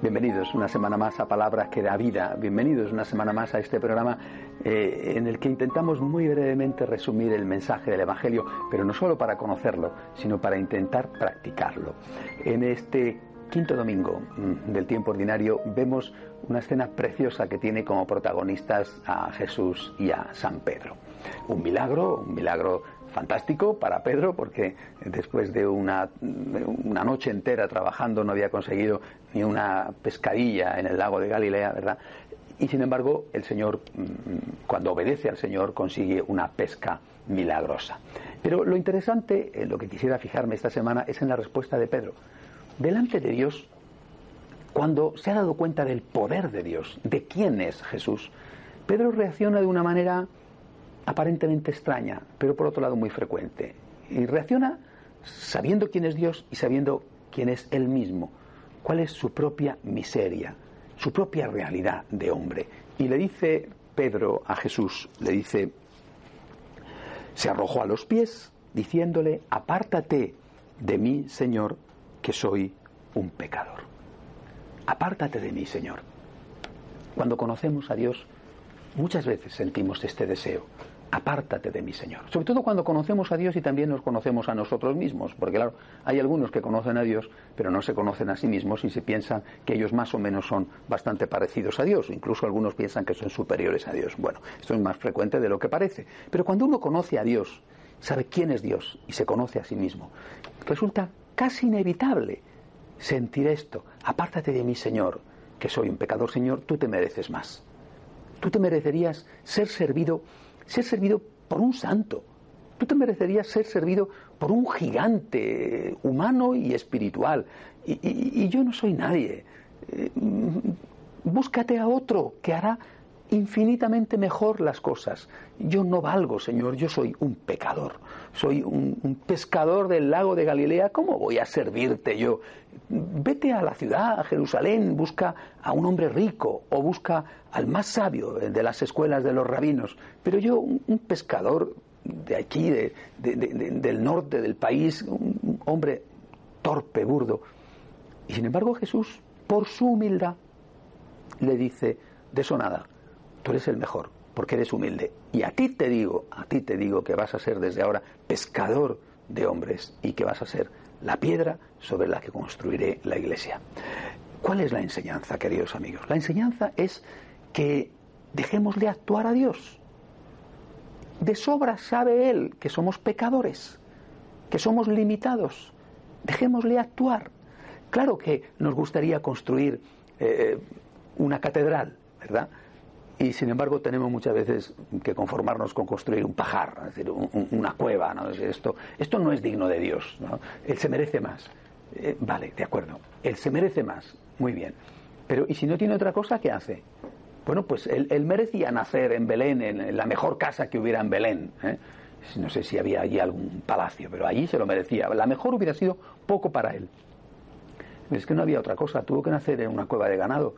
Bienvenidos una semana más a Palabras que da vida. Bienvenidos una semana más a este programa eh, en el que intentamos muy brevemente resumir el mensaje del Evangelio, pero no solo para conocerlo, sino para intentar practicarlo. En este quinto domingo mm, del tiempo ordinario vemos una escena preciosa que tiene como protagonistas a Jesús y a San Pedro. Un milagro, un milagro fantástico para Pedro porque después de una, noche entera trabajando no había conseguido ni una pescadilla en el lago de Galilea, ¿verdad? Y sin embargo, el Señor, mm, cuando obedece al Señor, consigue una pesca milagrosa. Pero lo interesante, lo que quisiera fijarme esta semana, es en la respuesta de Pedro. Delante de Dios, cuando se ha dado cuenta del poder de Dios, de quién es Jesús, Pedro reacciona de una manera aparentemente extraña, pero por otro lado muy frecuente. Y reacciona sabiendo quién es Dios y sabiendo quién es Él mismo, cuál es su propia miseria, su propia realidad de hombre. Y le dice Pedro a Jesús, le dice, se arrojó a los pies diciéndole, apártate de mí, Señor, que soy un pecador. Apártate de mí, Señor. Cuando conocemos a Dios, muchas veces sentimos este deseo apártate de mí, Señor. Sobre todo cuando conocemos a Dios y también nos conocemos a nosotros mismos, porque claro, hay algunos que conocen a Dios, pero no se conocen a sí mismos y se piensan que ellos más o menos son bastante parecidos a Dios, incluso algunos piensan que son superiores a Dios. Bueno, esto es más frecuente de lo que parece, pero cuando uno conoce a Dios, sabe quién es Dios y se conoce a sí mismo, resulta casi inevitable sentir esto, apártate de mí, Señor, que soy un pecador, Señor, tú te mereces más. Tú te merecerías ser servido ser servido por un santo. Tú te merecerías ser servido por un gigante humano y espiritual. Y, yo no soy nadie. Eh, búscate a otro que hará infinitamente mejor las cosas. Yo no valgo, Señor, yo soy un pecador, soy un, pescador del lago de Galilea, ¿cómo voy a servirte yo? Vete a la ciudad, a Jerusalén, busca a un hombre rico o busca al más sabio de las escuelas de los rabinos, pero yo, un, pescador de aquí, del norte del país, un hombre torpe, burdo. Y sin embargo Jesús, por su humildad, le dice, de eso nada, tú eres el mejor, porque eres humilde. Y a ti te digo, a ti te digo que vas a ser desde ahora pescador de hombres y que vas a ser la piedra sobre la que construiré la iglesia. ¿Cuál es la enseñanza, queridos amigos? La enseñanza es que dejémosle actuar a Dios. De sobra sabe Él que somos pecadores, que somos limitados. Dejémosle actuar. Claro que nos gustaría construir eh, una catedral, ¿verdad? Y sin embargo tenemos muchas veces que conformarnos con construir un pajar, es decir, una cueva, ¿no? Esto, esto no es digno de Dios, ¿no? Él se merece más. Eh, vale, de acuerdo, él se merece más, muy bien. Pero ¿y si no tiene otra cosa, qué hace? Bueno, pues él, merecía nacer en Belén, en, la mejor casa que hubiera en Belén. ¿eh? No sé si había allí algún palacio, pero allí se lo merecía. La mejor hubiera sido poco para él. Es que no había otra cosa, tuvo que nacer en una cueva de ganado.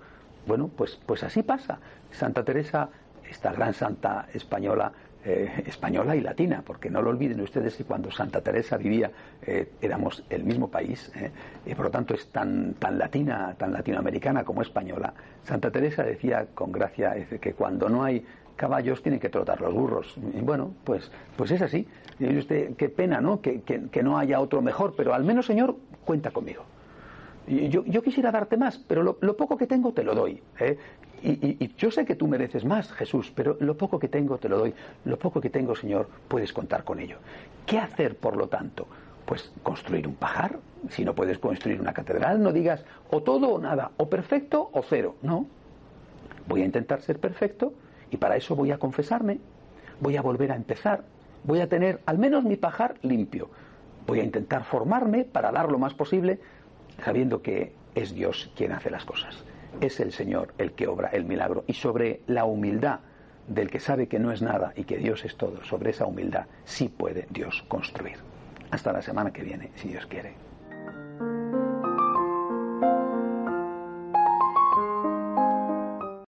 Bueno, pues, pues así pasa. Santa Teresa, esta gran santa española, eh, española y latina, porque no lo olviden ustedes que cuando Santa Teresa vivía eh, éramos el mismo país, eh, y por lo tanto es tan, tan latina, tan latinoamericana como española. Santa Teresa decía con gracia que cuando no hay caballos tienen que trotar los burros. Y bueno, pues, pues es así. Y usted, qué pena, ¿no? Que, que no haya otro mejor, pero al menos, Señor, cuenta conmigo. Yo, quisiera darte más, pero lo, poco que tengo te lo doy. ¿eh? Y, y, yo sé que tú mereces más, Jesús, pero lo poco que tengo te lo doy. Lo poco que tengo, Señor, puedes contar con ello. ¿Qué hacer, por lo tanto? Pues construir un pajar. Si no puedes construir una catedral, no digas o todo o nada, o perfecto o cero. No. Voy a intentar ser perfecto y para eso voy a confesarme, voy a volver a empezar, voy a tener al menos mi pajar limpio. Voy a intentar formarme para dar lo más posible, sabiendo que es Dios quien hace las cosas. Es el Señor el que obra el milagro. Y sobre la humildad del que sabe que no es nada y que Dios es todo, sobre esa humildad sí puede Dios construir. Hasta la semana que viene, si Dios quiere.